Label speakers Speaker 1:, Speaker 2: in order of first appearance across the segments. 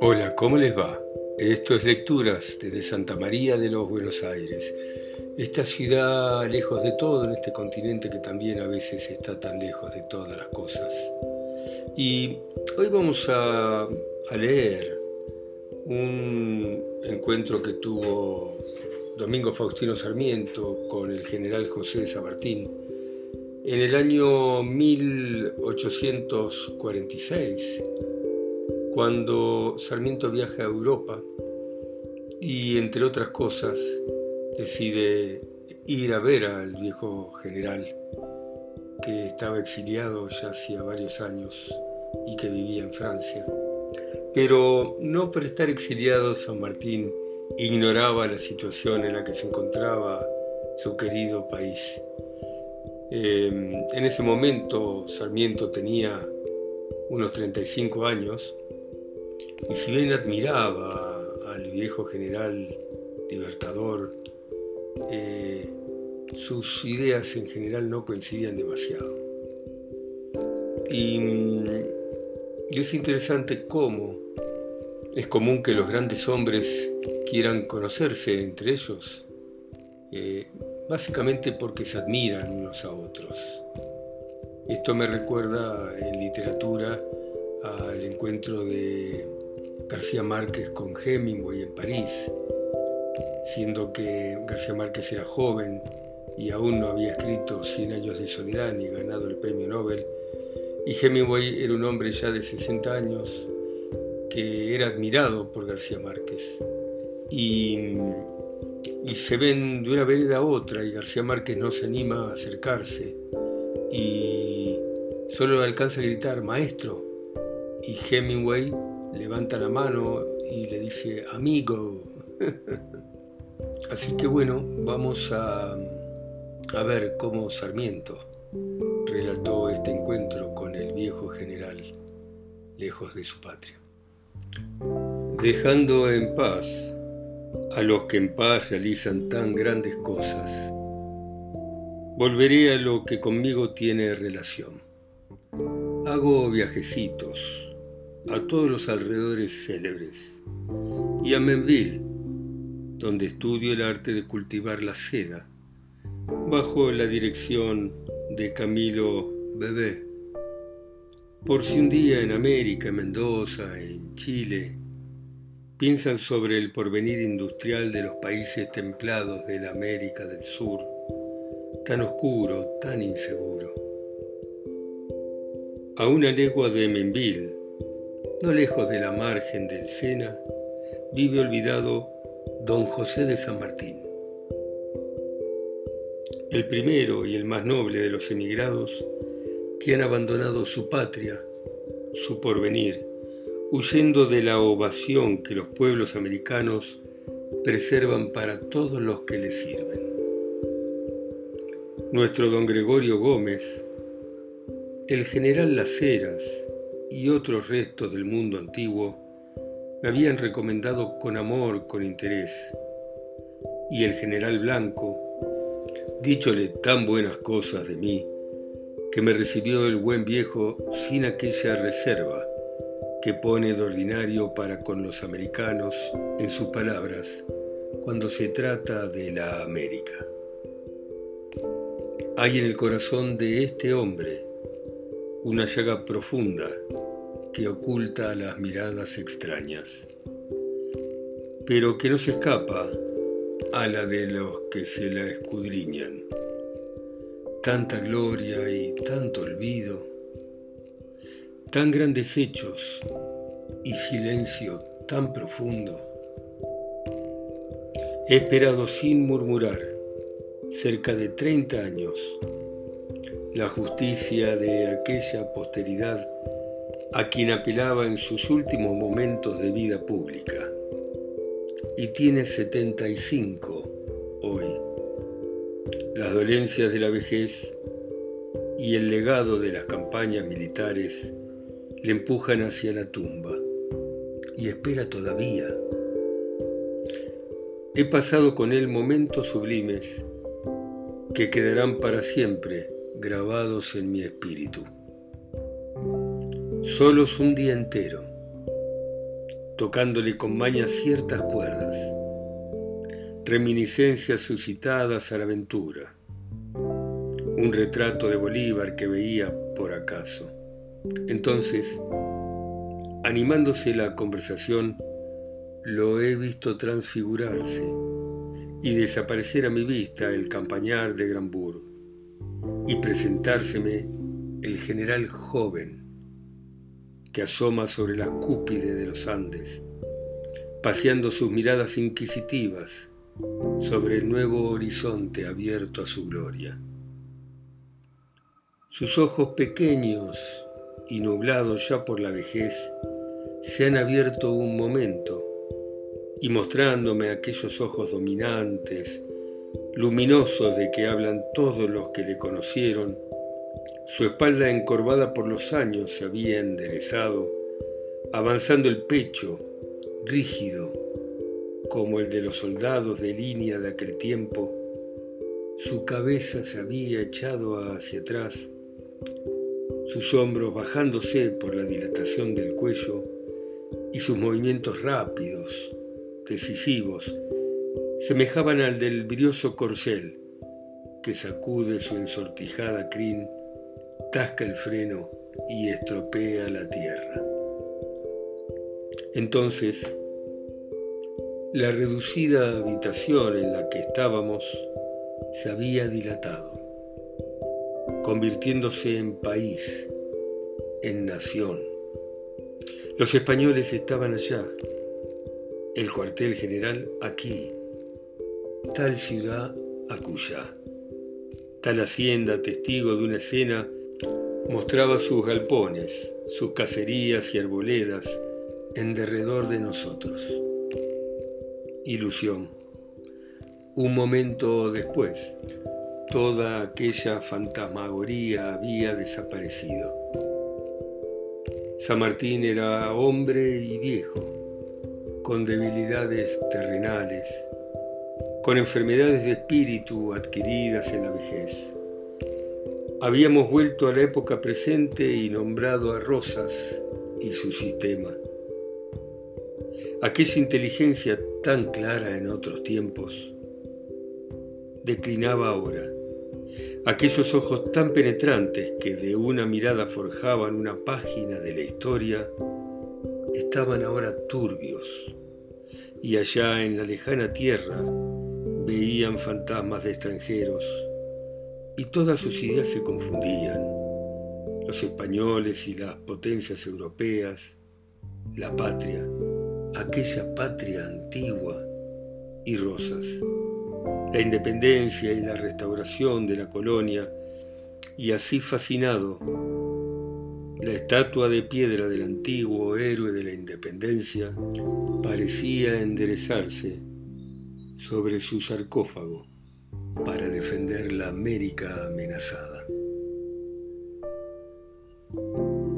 Speaker 1: Hola, ¿cómo les va? Esto es Lecturas desde Santa María de los Buenos Aires, esta ciudad lejos de todo en este continente que también a veces está tan lejos de todas las cosas. Y hoy vamos a, leer un encuentro que tuvo Domingo Faustino Sarmiento con el general José de San Martín en el año 1846 cuando Sarmiento viaja a Europa y entre otras cosas decide ir a ver al viejo general que estaba exiliado ya hacía varios años y que vivía en Francia. Pero no por estar exiliado San Martín ignoraba la situación en la que se encontraba su querido país. Em, en ese momento Sarmiento tenía unos 35 años y si bien admiraba al viejo general libertador, eh, sus ideas en general no coincidían demasiado. Y, es interesante cómo es común que los grandes hombres quieran conocerse entre ellos, eh, básicamente porque se admiran unos a otros. Esto me recuerda en literatura al encuentro de García Márquez con Hemingway en París, siendo que García Márquez era joven y aún no había escrito Cien años de soledad ni ganado el premio Nobel, y Hemingway era un hombre ya de 60 años que era admirado por García Márquez. Y, y se ven de una vereda a otra y García Márquez no se anima a acercarse y solo alcanza a gritar, maestro. Y Hemingway levanta la mano y le dice, amigo. Así que bueno, vamos a, a ver cómo Sarmiento relató este encuentro con el viejo general, lejos de su patria. Dejando en paz a los que en paz realizan tan grandes cosas, volveré a lo que conmigo tiene relación. Hago viajecitos, a todos los alrededores célebres y a Menville, donde estudio el arte de cultivar la seda, bajo la dirección de Camilo Bebé. Por si un día en América, en Mendoza, en Chile, piensan sobre el porvenir industrial de los países templados de la América del Sur, tan oscuro, tan inseguro. A una legua de Menville, no lejos de la margen del Sena, vive olvidado don José de San Martín. El primero y el más noble de los emigrados que han abandonado su patria, su porvenir, huyendo de la ovación que los pueblos americanos preservan para todos los que les sirven. Nuestro don Gregorio Gómez, el general Las Heras, y otros restos del mundo antiguo me habían recomendado con amor, con interés. Y el general Blanco, díchole tan buenas cosas de mí, que me recibió el buen viejo sin aquella reserva que pone de ordinario para con los americanos en sus palabras cuando se trata de la América. Hay en el corazón de este hombre una llaga profunda que oculta las miradas extrañas, pero que no se escapa a la de los que se la escudriñan. Tanta gloria y tanto olvido, tan grandes hechos y silencio tan profundo. He esperado sin murmurar cerca de 30 años la justicia de aquella posteridad a quien apelaba en sus últimos momentos de vida pública. Y tiene 75 hoy. Las dolencias de la vejez y el legado de las campañas militares le empujan hacia la tumba y espera todavía. He pasado con él momentos sublimes que quedarán para siempre grabados en mi espíritu. solos un día entero, tocándole con maña ciertas cuerdas, reminiscencias suscitadas a la aventura, un retrato de Bolívar que veía por acaso. Entonces, animándose la conversación, lo he visto transfigurarse y desaparecer a mi vista el campañar de Granburg y presentárseme el general joven que asoma sobre la cúpide de los Andes, paseando sus miradas inquisitivas sobre el nuevo horizonte abierto a su gloria. Sus ojos pequeños y nublados ya por la vejez se han abierto un momento y mostrándome aquellos ojos dominantes, luminosos de que hablan todos los que le conocieron, su espalda encorvada por los años se había enderezado, avanzando el pecho, rígido, como el de los soldados de línea de aquel tiempo, su cabeza se había echado hacia atrás, sus hombros bajándose por la dilatación del cuello y sus movimientos rápidos, decisivos, semejaban al del brioso corcel que sacude su ensortijada crin, tasca el freno y estropea la tierra. Entonces, la reducida habitación en la que estábamos se había dilatado, convirtiéndose en país, en nación. Los españoles estaban allá, el cuartel general aquí, tal ciudad acullá. Tal hacienda, testigo de una escena, mostraba sus galpones, sus cacerías y arboledas en derredor de nosotros. Ilusión. Un momento después, toda aquella fantasmagoría había desaparecido. San Martín era hombre y viejo con debilidades terrenales, con enfermedades de espíritu adquiridas en la vejez. Habíamos vuelto a la época presente y nombrado a Rosas y su sistema. Aquella inteligencia tan clara en otros tiempos declinaba ahora. Aquellos ojos tan penetrantes que de una mirada forjaban una página de la historia estaban ahora turbios, y allá en la lejana tierra veían fantasmas de extranjeros, y todas sus ideas se confundían, los españoles y las potencias europeas, la patria, aquella patria antigua y rosas, la independencia y la restauración de la colonia, y así fascinado la estatua de piedra del antiguo héroe de la independencia parecía enderezarse sobre su sarcófago para defender la América amenazada.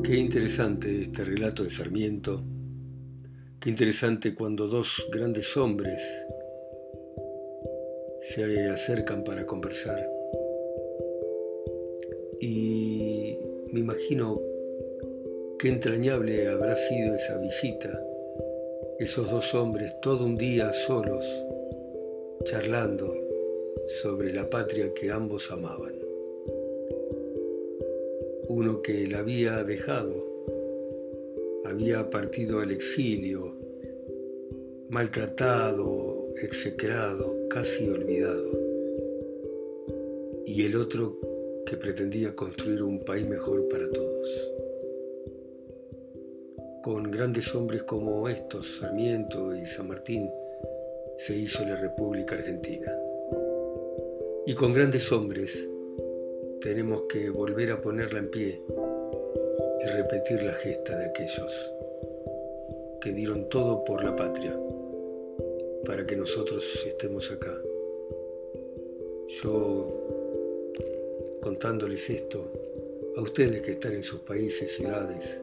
Speaker 1: Qué interesante este relato de Sarmiento, qué interesante cuando dos grandes hombres se acercan para conversar. Y me imagino Qué entrañable habrá sido esa visita, esos dos hombres todo un día solos, charlando sobre la patria que ambos amaban. Uno que la había dejado, había partido al exilio, maltratado, execrado, casi olvidado. Y el otro que pretendía construir un país mejor para todos con grandes hombres como estos, Sarmiento y San Martín, se hizo la República Argentina. Y con grandes hombres tenemos que volver a ponerla en pie y repetir la gesta de aquellos que dieron todo por la patria para que nosotros estemos acá. Yo contándoles esto a ustedes que están en sus países, ciudades,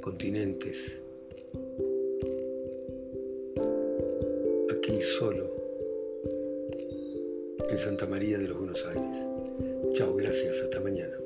Speaker 1: continentes, aquí solo, en Santa María de los Buenos Aires. Chao, gracias, hasta mañana.